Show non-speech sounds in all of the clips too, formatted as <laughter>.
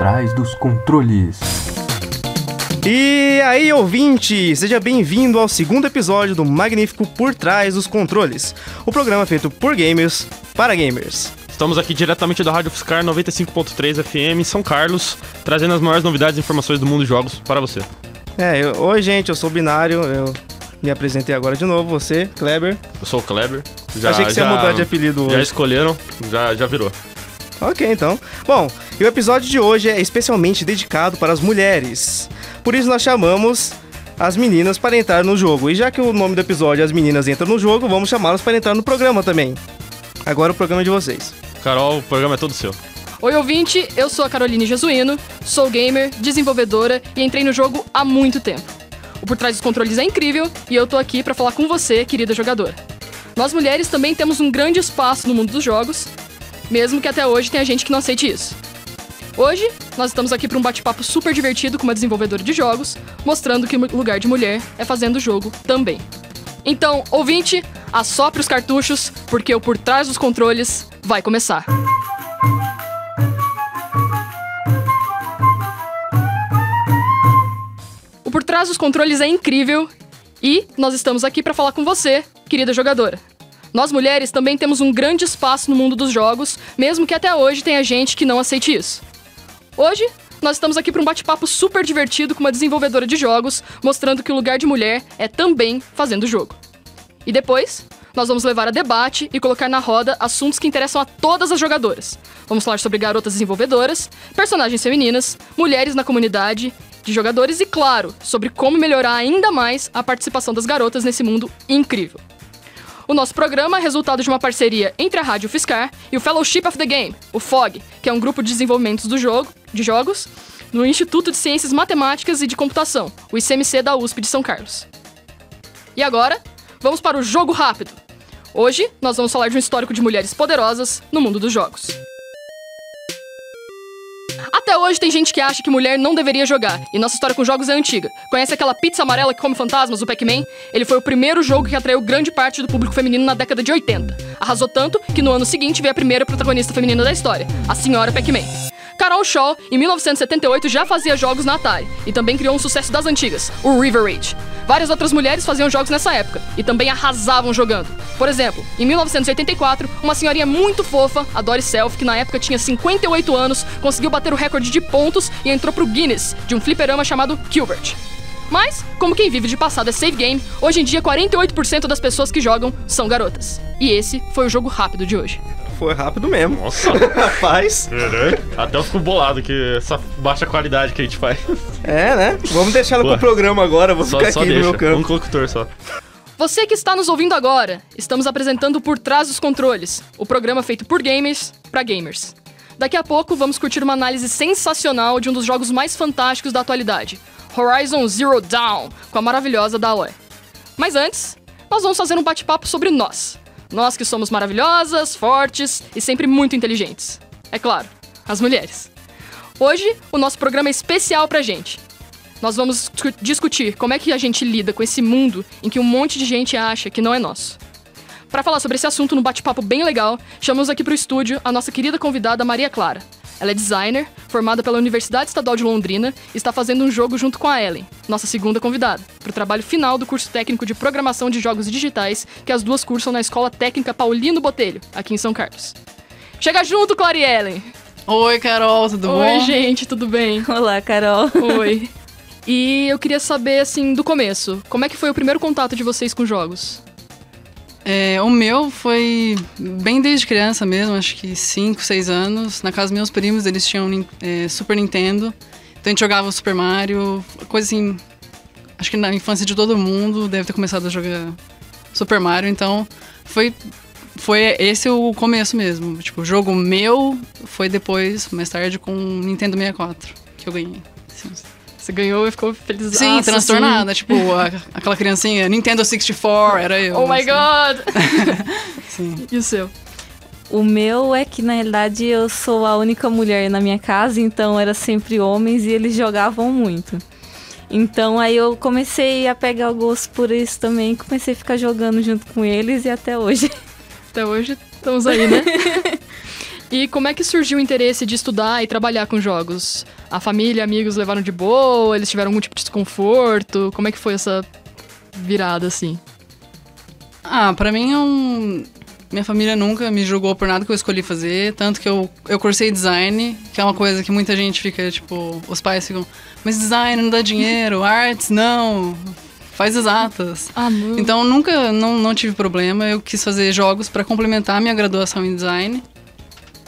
trás dos controles. E aí, ouvinte, seja bem-vindo ao segundo episódio do magnífico Por Trás dos Controles, o programa feito por gamers para gamers. Estamos aqui diretamente da Rádio Fiscar 95.3 FM em São Carlos, trazendo as maiores novidades e informações do mundo de jogos para você. É, eu, oi gente, eu sou o Binário, eu me apresentei agora de novo, você, Kleber. Eu sou o Kleber. Achei que você ia mudar de apelido Já hoje. escolheram, já, já virou. Ok, então. Bom, e o episódio de hoje é especialmente dedicado para as mulheres. Por isso nós chamamos as meninas para entrar no jogo. E já que o nome do episódio é As Meninas Entram no Jogo, vamos chamá-las para entrar no programa também. Agora o programa é de vocês. Carol, o programa é todo seu. Oi, ouvinte, eu sou a Caroline Jesuíno, sou gamer, desenvolvedora e entrei no jogo há muito tempo. O Por Trás dos Controles é incrível e eu tô aqui pra falar com você, querida jogadora. Nós mulheres também temos um grande espaço no mundo dos jogos, mesmo que até hoje tenha gente que não aceite isso. Hoje, nós estamos aqui para um bate-papo super divertido com uma desenvolvedora de jogos, mostrando que lugar de mulher é fazendo jogo também. Então, ouvinte, assopre os cartuchos, porque o Por Trás dos Controles vai começar. O Por Trás dos Controles é incrível e nós estamos aqui para falar com você, querida jogadora. Nós mulheres também temos um grande espaço no mundo dos jogos, mesmo que até hoje tenha gente que não aceite isso. Hoje, nós estamos aqui para um bate-papo super divertido com uma desenvolvedora de jogos, mostrando que o lugar de mulher é também fazendo jogo. E depois, nós vamos levar a debate e colocar na roda assuntos que interessam a todas as jogadoras. Vamos falar sobre garotas desenvolvedoras, personagens femininas, mulheres na comunidade de jogadores e, claro, sobre como melhorar ainda mais a participação das garotas nesse mundo incrível. O nosso programa é resultado de uma parceria entre a Rádio Fiscar e o Fellowship of the Game, o FOG, que é um grupo de desenvolvimento do jogo, de jogos no Instituto de Ciências Matemáticas e de Computação, o ICMC da USP de São Carlos. E agora, vamos para o jogo rápido. Hoje, nós vamos falar de um histórico de mulheres poderosas no mundo dos jogos. Até hoje tem gente que acha que mulher não deveria jogar, e nossa história com jogos é antiga. Conhece aquela pizza amarela que come fantasmas, o Pac-Man? Ele foi o primeiro jogo que atraiu grande parte do público feminino na década de 80. Arrasou tanto que no ano seguinte veio a primeira protagonista feminina da história, a senhora Pac-Man. Carol Shaw, em 1978, já fazia jogos na Atari e também criou um sucesso das antigas, o River Raid. Várias outras mulheres faziam jogos nessa época e também arrasavam jogando. Por exemplo, em 1984, uma senhorinha muito fofa, a Dory Self, que na época tinha 58 anos, conseguiu bater o recorde de pontos e entrou pro Guinness de um fliperama chamado Gilbert. Mas, como quem vive de passado é save game, hoje em dia 48% das pessoas que jogam são garotas. E esse foi o jogo rápido de hoje. Foi rápido mesmo. Nossa, <laughs> Rapaz. até eu fico bolado que essa baixa qualidade que a gente faz. É, né? Vamos deixar ela Pô. pro programa agora, vou Só, ficar só aqui no deixa, meu canto. um locutor só. Você que está nos ouvindo agora, estamos apresentando Por Trás dos Controles, o programa feito por gamers para gamers. Daqui a pouco vamos curtir uma análise sensacional de um dos jogos mais fantásticos da atualidade, Horizon Zero Dawn, com a maravilhosa Daloe. Mas antes, nós vamos fazer um bate-papo sobre nós. Nós que somos maravilhosas, fortes e sempre muito inteligentes. É claro, as mulheres. Hoje, o nosso programa é especial pra gente. Nós vamos discu- discutir como é que a gente lida com esse mundo em que um monte de gente acha que não é nosso. Para falar sobre esse assunto num bate-papo bem legal, chamamos aqui pro estúdio a nossa querida convidada Maria Clara. Ela é designer, formada pela Universidade Estadual de Londrina e está fazendo um jogo junto com a Ellen, nossa segunda convidada, para o trabalho final do curso técnico de programação de jogos digitais que as duas cursam na Escola Técnica Paulino Botelho, aqui em São Carlos. Chega junto, Clara e Ellen! Oi, Carol, tudo Oi, bom? gente, tudo bem? <laughs> Olá, Carol. Oi. E eu queria saber, assim, do começo, como é que foi o primeiro contato de vocês com jogos? É, o meu foi bem desde criança mesmo, acho que 5, 6 anos. Na casa dos meus primos, eles tinham é, Super Nintendo. Então a gente jogava o Super Mario, coisa assim. Acho que na infância de todo mundo deve ter começado a jogar Super Mario, então foi. Foi esse o começo mesmo. Tipo, o jogo meu foi depois, mais tarde, com o Nintendo 64, que eu ganhei. Sim. Você ganhou e ficou feliz. Sim, transtornada. Tipo, a- aquela criancinha, Nintendo 64, era eu. Oh my assim. god! <laughs> Sim. e o seu? O meu é que, na realidade, eu sou a única mulher na minha casa, então era sempre homens e eles jogavam muito. Então aí eu comecei a pegar o gosto por isso também, comecei a ficar jogando junto com eles e até hoje. Até hoje estamos aí, né? <laughs> E como é que surgiu o interesse de estudar e trabalhar com jogos? A família, amigos levaram de boa? Eles tiveram algum tipo de desconforto? Como é que foi essa virada, assim? Ah, pra mim é um. Minha família nunca me julgou por nada que eu escolhi fazer, tanto que eu, eu cursei design, que é uma coisa que muita gente fica, tipo, os pais ficam, mas design não dá dinheiro, <laughs> artes não, faz exatas. Ah, não. Então nunca, não, não tive problema, eu quis fazer jogos pra complementar a minha graduação em design.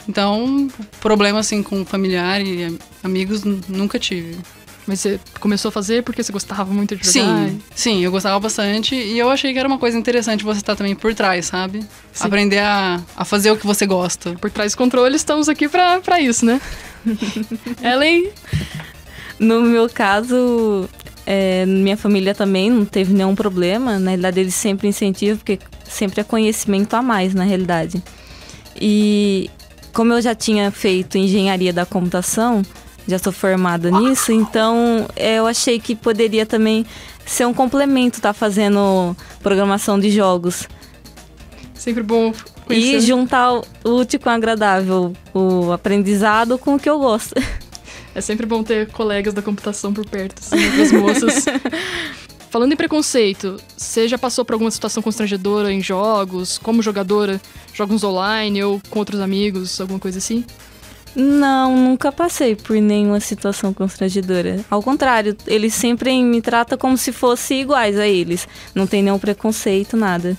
Então, problema assim com familiar e am- amigos nunca tive. Mas você começou a fazer porque você gostava muito de jogar? Sim, sim, eu gostava bastante e eu achei que era uma coisa interessante você estar também por trás, sabe? Sim. Aprender a, a fazer o que você gosta. Por trás do controle, estamos aqui pra, pra isso, né? <laughs> Ellen, No meu caso, é, minha família também não teve nenhum problema. Na realidade, eles sempre incentivam, porque sempre é conhecimento a mais, na realidade. E como eu já tinha feito engenharia da computação, já sou formada nisso, então é, eu achei que poderia também ser um complemento estar fazendo programação de jogos. sempre bom E conhecer. juntar o útil com o agradável, o aprendizado com o que eu gosto. É sempre bom ter colegas da computação por perto, assim, outras moças. <laughs> Falando em preconceito, você já passou por alguma situação constrangedora em jogos, como jogadora, jogos online ou com outros amigos, alguma coisa assim? Não, nunca passei por nenhuma situação constrangedora. Ao contrário, eles sempre me tratam como se fossem iguais a eles. Não tem nenhum preconceito, nada.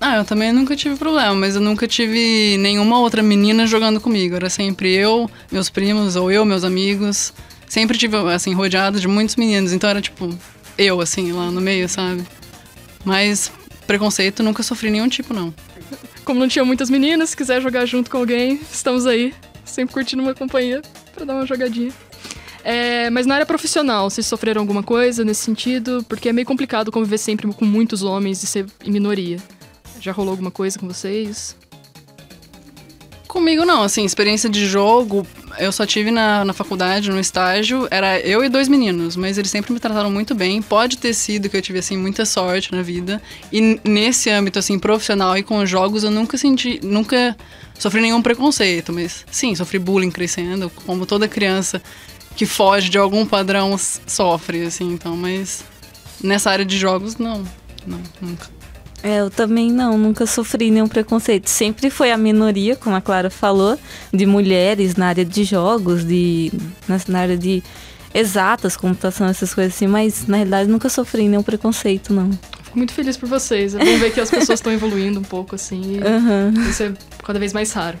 Ah, eu também nunca tive problema, mas eu nunca tive nenhuma outra menina jogando comigo. Era sempre eu, meus primos, ou eu, meus amigos. Sempre tive, assim, rodeado de muitos meninos. Então era tipo, eu, assim, lá no meio, sabe? Mas preconceito nunca sofri nenhum tipo, não. Como não tinha muitas meninas, se quiser jogar junto com alguém, estamos aí, sempre curtindo uma companhia pra dar uma jogadinha. É, mas na área profissional, vocês sofreram alguma coisa nesse sentido? Porque é meio complicado conviver sempre com muitos homens e ser em minoria. Já rolou alguma coisa com vocês? Comigo não, assim, experiência de jogo, eu só tive na, na faculdade, no estágio, era eu e dois meninos, mas eles sempre me trataram muito bem. Pode ter sido que eu tive, assim, muita sorte na vida. E nesse âmbito, assim, profissional e com jogos, eu nunca senti, nunca sofri nenhum preconceito, mas sim, sofri bullying crescendo, como toda criança que foge de algum padrão sofre, assim, então, mas nessa área de jogos, não, não, nunca. É, eu também não, nunca sofri nenhum preconceito. Sempre foi a minoria, como a Clara falou, de mulheres na área de jogos, de na, área de exatas, computação, essas coisas assim, mas na realidade nunca sofri nenhum preconceito, não. Fico muito feliz por vocês. É bom ver que as pessoas estão evoluindo um pouco, assim. e Aham. Isso é cada vez mais raro.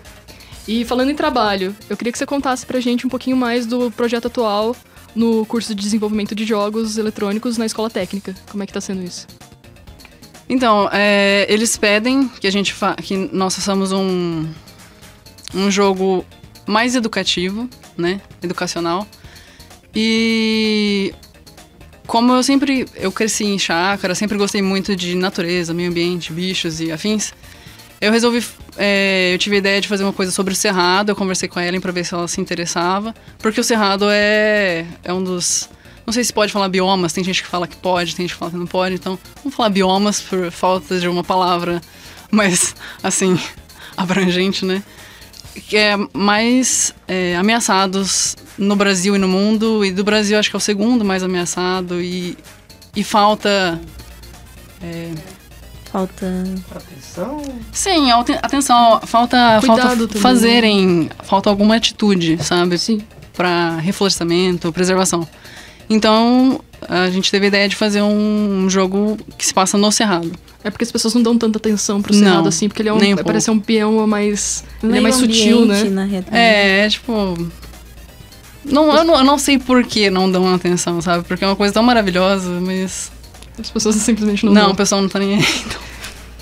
E falando em trabalho, eu queria que você contasse pra gente um pouquinho mais do projeto atual no curso de desenvolvimento de jogos eletrônicos na escola técnica. Como é que tá sendo isso? Então, é, eles pedem que a gente que nós façamos um, um jogo mais educativo, né? Educacional. E como eu sempre eu cresci em chácara, sempre gostei muito de natureza, meio ambiente, bichos e afins. Eu resolvi, é, eu tive a ideia de fazer uma coisa sobre o cerrado. Eu conversei com a Ellen para ver se ela se interessava, porque o cerrado é é um dos não sei se pode falar biomas, tem gente que fala que pode, tem gente que fala que não pode, então vamos falar biomas por falta de uma palavra mais, <laughs> assim, <laughs> abrangente, né? Que é mais é, ameaçados no Brasil e no mundo, e do Brasil acho que é o segundo mais ameaçado, e, e falta. é, Falta. Atenção. sim, aten- atenção, falta, Cuidado falta também. fazerem, falta alguma atitude, sabe? Sim. para reflorestamento, preservação. Então, a gente teve a ideia de fazer um jogo que se passa no Cerrado. É porque as pessoas não dão tanta atenção pro Não, Cerrado assim, porque ele é um, nem um parece um bioma mais. Ele é mais sutil, né? É, é tipo. Não, eu, não, eu não sei por que não dão atenção, sabe? Porque é uma coisa tão maravilhosa, mas. As pessoas <laughs> simplesmente não, Não, dão. o pessoal não tá nem aí.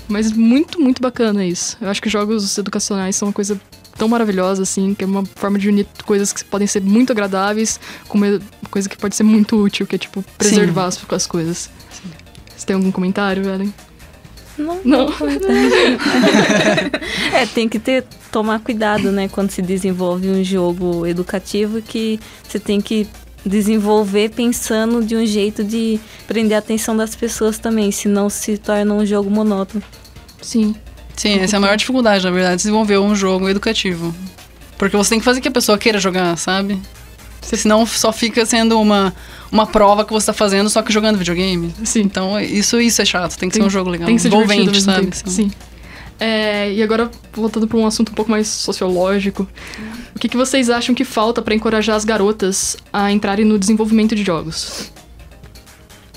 Mas muito, muito bacana isso. Eu acho que jogos educacionais são uma coisa tão maravilhosa, assim, que é uma forma de unir coisas que podem ser muito agradáveis com uma coisa que pode ser muito útil, que é, tipo, preservar as, as coisas. Você tem algum comentário, Ellen? Não, Não. <laughs> é, tem que ter tomar cuidado, né, quando se desenvolve um jogo educativo que você tem que desenvolver pensando de um jeito de prender a atenção das pessoas também, senão se torna um jogo monótono. Sim. Sim, essa é a maior dificuldade, na verdade, desenvolver um jogo educativo. Porque você tem que fazer que a pessoa queira jogar, sabe? Senão só fica sendo uma, uma prova que você tá fazendo, só que jogando videogame. Sim. Então, isso, isso é chato. Tem que ser um jogo legal. Tem que ser envolvente, sabe? tempo. Sim. É, e agora, voltando para um assunto um pouco mais sociológico, o que, que vocês acham que falta para encorajar as garotas a entrarem no desenvolvimento de jogos?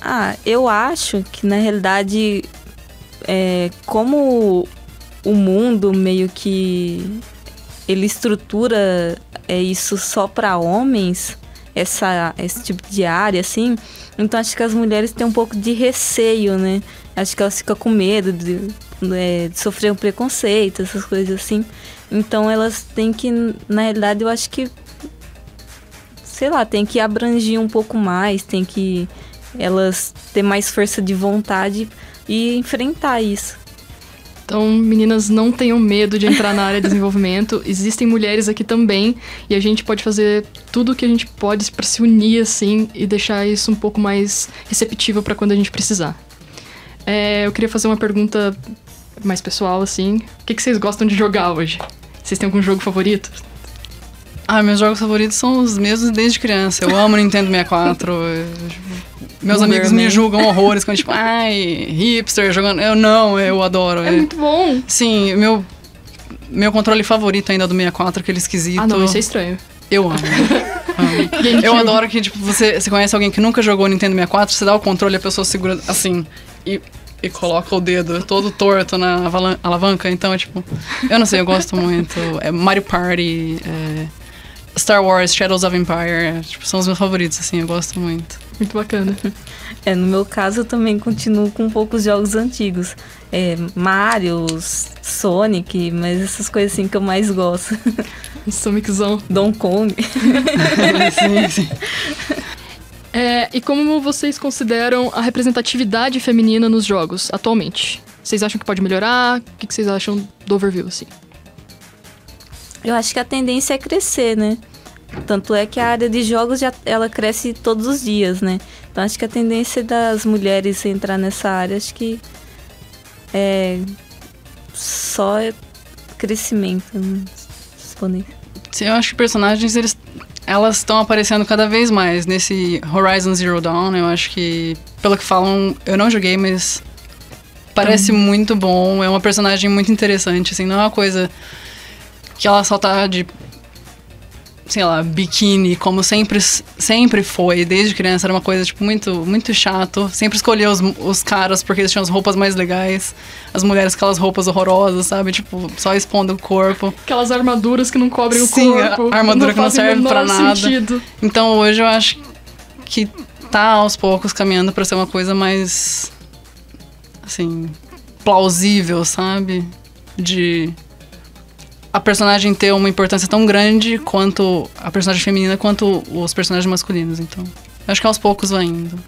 Ah, eu acho que na realidade, é, como o mundo meio que ele estrutura é isso só para homens, essa esse tipo de área assim, então acho que as mulheres têm um pouco de receio, né? Acho que elas ficam com medo de, é, de sofrer um preconceito, essas coisas assim. Então elas têm que, na realidade, eu acho que sei lá, tem que abranger um pouco mais, tem que elas ter mais força de vontade e enfrentar isso. Então, meninas, não tenham medo de entrar na área de desenvolvimento. <laughs> Existem mulheres aqui também e a gente pode fazer tudo o que a gente pode para se unir assim e deixar isso um pouco mais receptível para quando a gente precisar. É, eu queria fazer uma pergunta mais pessoal assim. O que, que vocês gostam de jogar hoje? Vocês têm algum jogo favorito? Ah, meus jogos favoritos são os mesmos desde criança. Eu amo Nintendo 64. eu- meus amigos me julgam horrores quando, tipo, ai, hipster jogando. Eu não, eu adoro. É muito bom. Sim, meu, meu controle favorito ainda é do 64, aquele esquisito. Ah, não, isso é estranho. Eu amo. <laughs> amo. Eu adoro que, tipo, você, você conhece alguém que nunca jogou Nintendo 64, você dá o controle e a pessoa segura assim e, e coloca o dedo todo torto na alavanca. Então, é, tipo, eu não sei, eu gosto muito. É Mario Party, é Star Wars, Shadows of Empire, tipo, são os meus favoritos, assim, eu gosto muito. Muito bacana. <laughs> É, no meu caso, eu também continuo com poucos jogos antigos. É, Mario, Sonic, mas essas coisas assim que eu mais gosto. <laughs> Stomachzão. Donkey Kong. <laughs> sim, sim. É, e como vocês consideram a representatividade feminina nos jogos atualmente? Vocês acham que pode melhorar? O que que vocês acham do overview, assim? Eu acho que a tendência é crescer, né? Tanto é que a área de jogos já ela cresce todos os dias, né? Então acho que a tendência das mulheres entrar nessa área, acho que é só é crescimento. Né? Disponível. Sim, eu acho que personagens, eles, elas estão aparecendo cada vez mais nesse Horizon Zero Dawn. Eu acho que, pelo que falam, eu não joguei, mas parece muito bom. É uma personagem muito interessante, assim, não é uma coisa que ela só tá de, sei lá, biquíni, como sempre, sempre foi, desde criança. Era uma coisa, tipo, muito, muito chato. Sempre escolhia os, os caras porque eles tinham as roupas mais legais, as mulheres com aquelas roupas horrorosas, sabe? Tipo, só expondo o corpo. Aquelas armaduras que não cobrem Sim, o corpo. armadura que não fazem o serve pra menor nada. Sentido. Então hoje eu acho que tá aos poucos caminhando pra ser uma coisa mais assim, plausível, sabe? De a personagem ter uma importância tão grande quanto a personagem feminina quanto os personagens masculinos, então. Acho que aos poucos vai indo.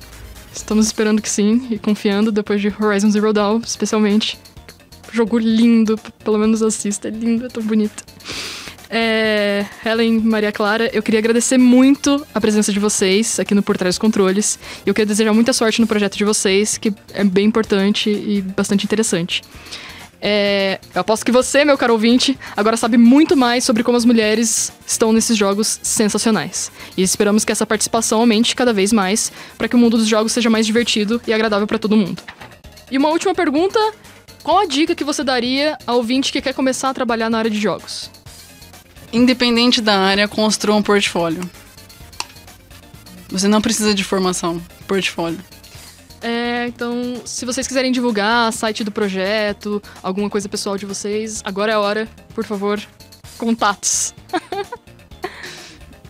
Estamos esperando que sim e confiando depois de Horizon Zero Dawn, especialmente. Jogo lindo, pelo menos assista, é lindo, é tão bonito. É, Helen Maria Clara, eu queria agradecer muito a presença de vocês aqui no Por Trás dos Controles. E eu queria desejar muita sorte no projeto de vocês, que é bem importante e bastante interessante. É, eu aposto que você, meu caro ouvinte, agora sabe muito mais sobre como as mulheres estão nesses jogos sensacionais. E esperamos que essa participação aumente cada vez mais para que o mundo dos jogos seja mais divertido e agradável para todo mundo. E uma última pergunta: qual a dica que você daria ao ouvinte que quer começar a trabalhar na área de jogos? Independente da área, construa um portfólio. Você não precisa de formação, portfólio. É, então, se vocês quiserem divulgar site do projeto, alguma coisa pessoal de vocês, agora é a hora, por favor, contatos. <laughs>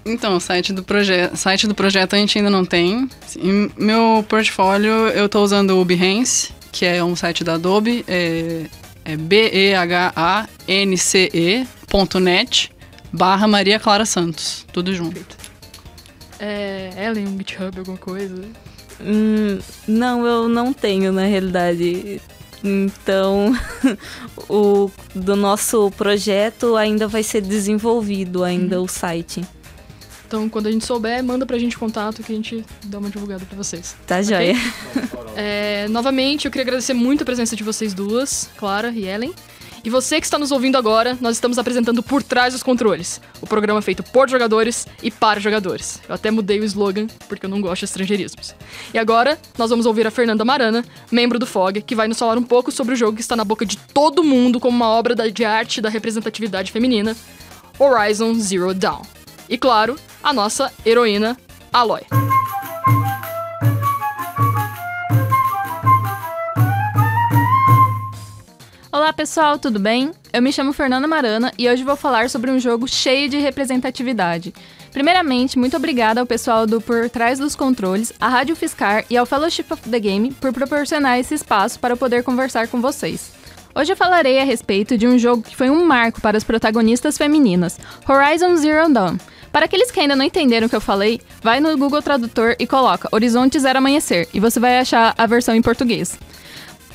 Então, o site do, proje site do projeto a gente ainda não tem. Em meu portfólio, eu tô usando o Behance, que é um site da Adobe. É, é B-E-H-A-N-C-E.net barra Maria Clara Santos. Tudo junto. É, Ellen, um GitHub, alguma coisa? Hum, não, eu não tenho, na realidade. Então, <laughs> o do nosso projeto ainda vai ser desenvolvido ainda o site. Então, quando a gente souber, manda pra gente contato que a gente dá uma divulgada pra vocês. Tá joia? É, novamente, eu queria agradecer muito a presença de vocês duas, Clara e Ellen. E você que está nos ouvindo agora, nós estamos apresentando Por Trás dos Controles, o programa feito por jogadores e para jogadores. Eu até mudei o slogan porque eu não gosto de estrangeirismos. E agora, nós vamos ouvir a Fernanda Marana, membro do FOG, que vai nos falar um pouco sobre o jogo que está na boca de todo mundo como uma obra de arte da representatividade feminina, Horizon Zero Dawn. E claro, a nossa heroína, Aloy. Olá pessoal, tudo bem? Eu me chamo Fernanda Marana e hoje vou falar sobre um jogo cheio de representatividade. Primeiramente, muito obrigada ao pessoal do Por Trás dos Controles, à Rádio Fiscar e ao Fellowship of the Game por proporcionar esse espaço para poder conversar com vocês. Hoje eu falarei a respeito de um jogo que foi um marco para as protagonistas femininas, Horizon Zero Dawn. Para aqueles que ainda não entenderam o que eu falei, vai no Google Tradutor e coloca Horizonte Zero Amanhecer e você vai achar a versão em português.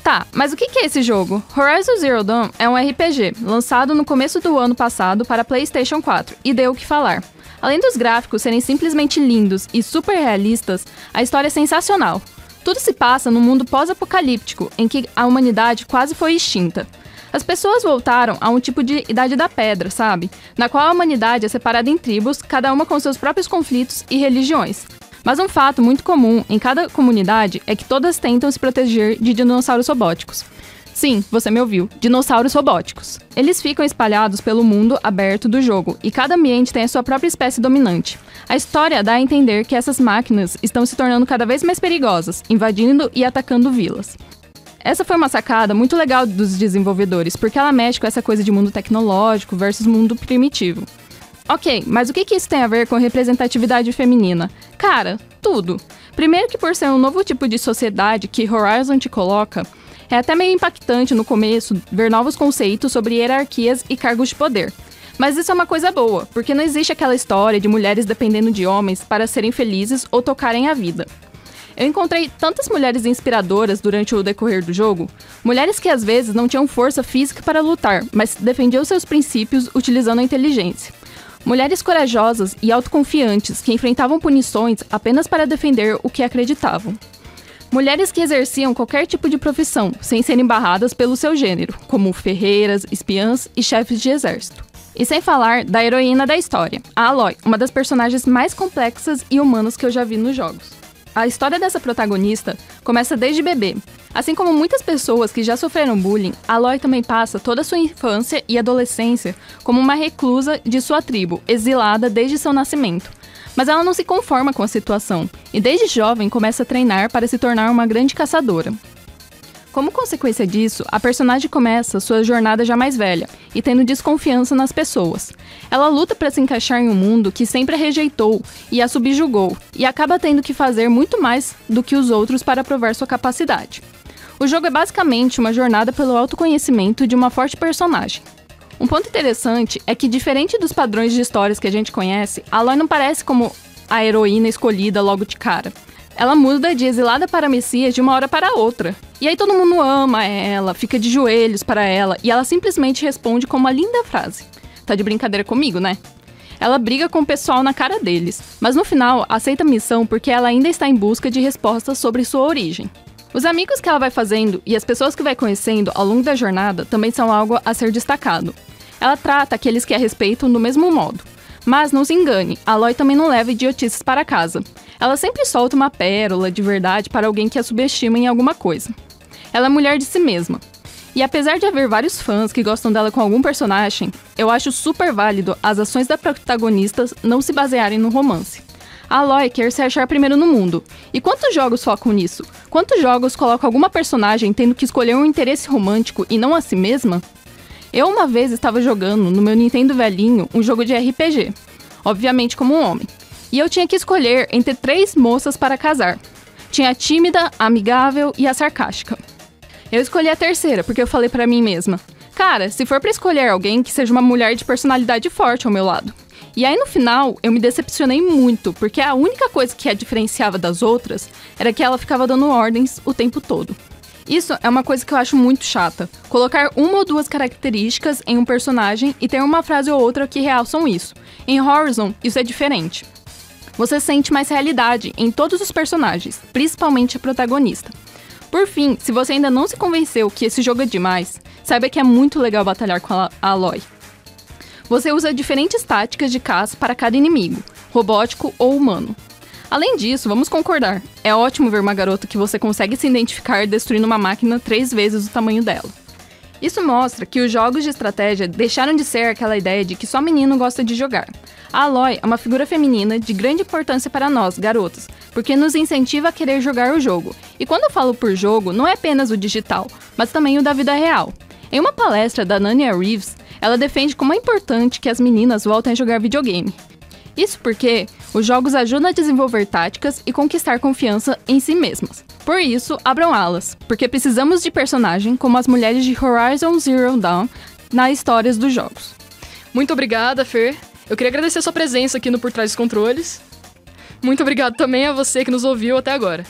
Tá, mas o que é esse jogo? Horizon Zero Dawn é um RPG lançado no começo do ano passado para PlayStation 4 e deu o que falar. Além dos gráficos serem simplesmente lindos e super realistas, a história é sensacional. Tudo se passa num mundo pós-apocalíptico em que a humanidade quase foi extinta. As pessoas voltaram a um tipo de Idade da Pedra, sabe? Na qual a humanidade é separada em tribos, cada uma com seus próprios conflitos e religiões. Mas um fato muito comum em cada comunidade é que todas tentam se proteger de dinossauros robóticos. Sim, você me ouviu, dinossauros robóticos. Eles ficam espalhados pelo mundo aberto do jogo e cada ambiente tem a sua própria espécie dominante. A história dá a entender que essas máquinas estão se tornando cada vez mais perigosas, invadindo e atacando vilas. Essa foi uma sacada muito legal dos desenvolvedores, porque ela mexe com essa coisa de mundo tecnológico versus mundo primitivo. Ok, mas o que, que isso tem a ver com representatividade feminina? Cara, tudo. Primeiro que por ser um novo tipo de sociedade que Horizon te coloca, é até meio impactante no começo ver novos conceitos sobre hierarquias e cargos de poder. Mas isso é uma coisa boa, porque não existe aquela história de mulheres dependendo de homens para serem felizes ou tocarem a vida. Eu encontrei tantas mulheres inspiradoras durante o decorrer do jogo, mulheres que às vezes não tinham força física para lutar, mas defendiam seus princípios utilizando a inteligência. Mulheres corajosas e autoconfiantes que enfrentavam punições apenas para defender o que acreditavam. Mulheres que exerciam qualquer tipo de profissão, sem serem barradas pelo seu gênero, como ferreiras, espiãs e chefes de exército. E sem falar da heroína da história, a Aloy, uma das personagens mais complexas e humanas que eu já vi nos jogos. A história dessa protagonista começa desde bebê. Assim como muitas pessoas que já sofreram bullying, Aloy também passa toda a sua infância e adolescência como uma reclusa de sua tribo, exilada desde seu nascimento. Mas ela não se conforma com a situação e desde jovem começa a treinar para se tornar uma grande caçadora. Como consequência disso, a personagem começa sua jornada já mais velha e tendo desconfiança nas pessoas. Ela luta para se encaixar em um mundo que sempre a rejeitou e a subjugou, e acaba tendo que fazer muito mais do que os outros para provar sua capacidade. O jogo é basicamente uma jornada pelo autoconhecimento de uma forte personagem. Um ponto interessante é que, diferente dos padrões de histórias que a gente conhece, Aloy não parece como a heroína escolhida logo de cara. Ela muda de exilada para Messias de uma hora para outra. E aí todo mundo ama ela, fica de joelhos para ela, e ela simplesmente responde com uma linda frase. Tá de brincadeira comigo, né? Ela briga com o pessoal na cara deles, mas no final aceita a missão porque ela ainda está em busca de respostas sobre sua origem. Os amigos que ela vai fazendo e as pessoas que vai conhecendo ao longo da jornada também são algo a ser destacado. Ela trata aqueles que a respeitam do mesmo modo. Mas não se engane, Aloy também não leva idiotices para casa. Ela sempre solta uma pérola de verdade para alguém que a subestima em alguma coisa. Ela é mulher de si mesma. E apesar de haver vários fãs que gostam dela com algum personagem, eu acho super válido as ações da protagonista não se basearem no romance. A Aloy quer se achar primeiro no mundo. E quantos jogos focam nisso? Quantos jogos colocam alguma personagem tendo que escolher um interesse romântico e não a si mesma? Eu uma vez estava jogando no meu Nintendo velhinho um jogo de RPG, obviamente como um homem. E eu tinha que escolher entre três moças para casar. Tinha a tímida, a amigável e a sarcástica. Eu escolhi a terceira porque eu falei para mim mesma: "Cara, se for para escolher alguém que seja uma mulher de personalidade forte ao meu lado". E aí no final eu me decepcionei muito, porque a única coisa que a diferenciava das outras era que ela ficava dando ordens o tempo todo. Isso é uma coisa que eu acho muito chata. Colocar uma ou duas características em um personagem e ter uma frase ou outra que realçam isso. Em Horizon, isso é diferente. Você sente mais realidade em todos os personagens, principalmente a protagonista. Por fim, se você ainda não se convenceu que esse jogo é demais, saiba que é muito legal batalhar com a Aloy. Você usa diferentes táticas de caça para cada inimigo, robótico ou humano. Além disso, vamos concordar, é ótimo ver uma garota que você consegue se identificar destruindo uma máquina três vezes o tamanho dela. Isso mostra que os jogos de estratégia deixaram de ser aquela ideia de que só menino gosta de jogar. A Aloy é uma figura feminina de grande importância para nós, garotas, porque nos incentiva a querer jogar o jogo. E quando eu falo por jogo, não é apenas o digital, mas também o da vida real. Em uma palestra da Nania Reeves, ela defende como é importante que as meninas voltem a jogar videogame. Isso porque os jogos ajudam a desenvolver táticas e conquistar confiança em si mesmas. Por isso, abram alas, porque precisamos de personagem como as mulheres de Horizon Zero Dawn nas histórias dos jogos. Muito obrigada, Fer. Eu queria agradecer sua presença aqui no Por Trás dos Controles. Muito obrigado também a você que nos ouviu até agora.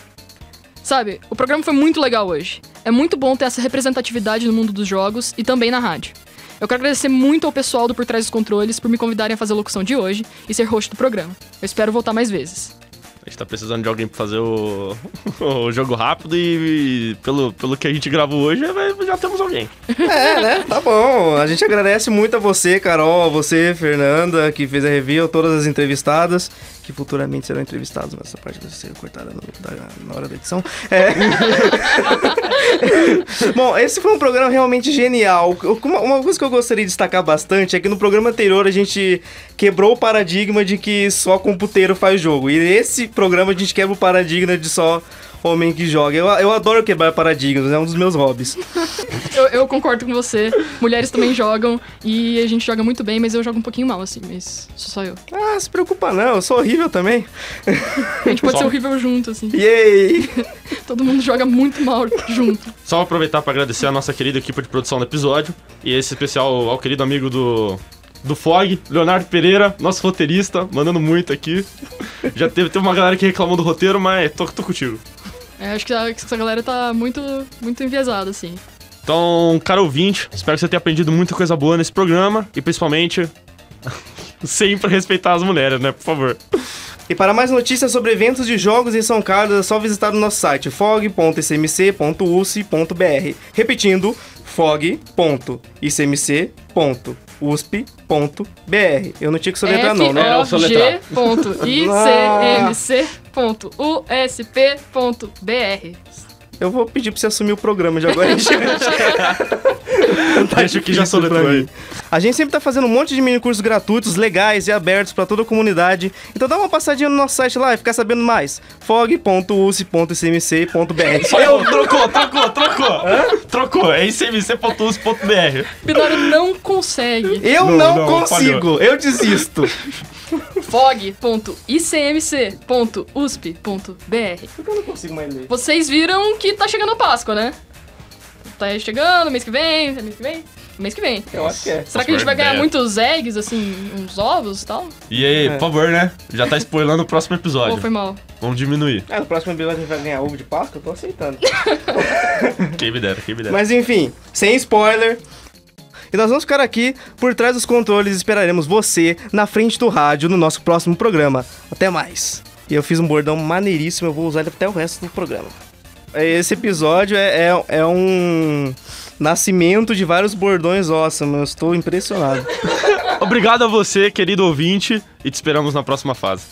Sabe, o programa foi muito legal hoje. É muito bom ter essa representatividade no mundo dos jogos e também na rádio. Eu quero agradecer muito ao pessoal do Por Trás dos Controles por me convidarem a fazer a locução de hoje e ser host do programa. Eu espero voltar mais vezes. A gente tá precisando de alguém pra fazer o, <laughs> o jogo rápido e, e, pelo, pelo que a gente gravou hoje, já temos alguém. <laughs> É, né? Tá bom. A gente agradece muito a você, Carol, a você, Fernanda, que fez a review, todas as entrevistadas que futuramente serão entrevistados, mas essa parte vai ser cortada no, da, na hora da edição. É. <laughs> <laughs> Bom, esse foi um programa realmente genial. Uma, uma, coisa que eu gostaria de destacar bastante é que no programa anterior a gente quebrou o paradigma de que só computeiro faz jogo. E nesse programa a gente quebra o paradigma de só homem que joga. Eu, eu adoro quebrar paradigmas, é um dos meus hobbies. <laughs> eu, eu, concordo com você. Mulheres também jogam e a gente joga muito bem, mas eu jogo um pouquinho mal, assim, mas sou só eu. Ah, se preocupa não, eu sou horrível também. A gente pode só... ser horrível junto, assim. Yay! <laughs> Todo mundo joga muito mal junto. Só aproveitar para agradecer a nossa querida equipe de produção do episódio e esse especial ao querido amigo do do Fog, Leonardo Pereira, nosso roteirista, mandando muito aqui. Já teve, teve uma galera que reclamou do roteiro, mas tô, tô contigo. É, acho que, essa galera tá muito, muito enviesada, assim. Então, cara ouvinte, espero que você tenha aprendido muita coisa boa nesse programa e principalmente <laughs> sempre respeitar as mulheres, né? Por favor. E para mais notícias sobre eventos de jogos em São Carlos, é só visitar o nosso site fog.icmc.uc.br. Repetindo, fog.icmc.usp.br. Eu não tinha que soletrar não, né? Era G.icmc.usp.br. Eu vou pedir pra você assumir o programa de agora. <laughs> <laughs> Deixa que já soletrou aí. A gente sempre tá fazendo um monte de mini cursos gratuitos, legais e abertos para toda a comunidade. Então dá uma passadinha no nosso site lá e ficar sabendo mais. fog.uc.cmc.br. Eu trocou, trocou, trocou. Hã? Trocou, é icmc.uc.br. Binório não consegue. Eu não, não, não consigo, falhou. eu desisto. fog.icmc.usp.br. Por que eu não consigo mais ler? Vocês viram que tá chegando a Páscoa, né? Tá chegando, mês que vem, mês que vem. Mês que vem. Eu acho que é. Será que a gente vai ganhar muitos eggs, assim, uns ovos e tal? E aí, é. por favor, né? Já tá spoilando o próximo episódio. Oh, foi mal. Vamos diminuir. É, no próximo episódio a gente vai ganhar ovo de Páscoa, eu tô aceitando. <laughs> quem me dera, quem me dera. Mas enfim, sem spoiler. E nós vamos ficar aqui por trás dos controles e esperaremos você na frente do rádio no nosso próximo programa. Até mais. E eu fiz um bordão maneiríssimo, eu vou usar ele até o resto do programa. Esse episódio é, é, é um nascimento de vários bordões awesome. Eu estou impressionado. Obrigado a você, querido ouvinte, e te esperamos na próxima fase.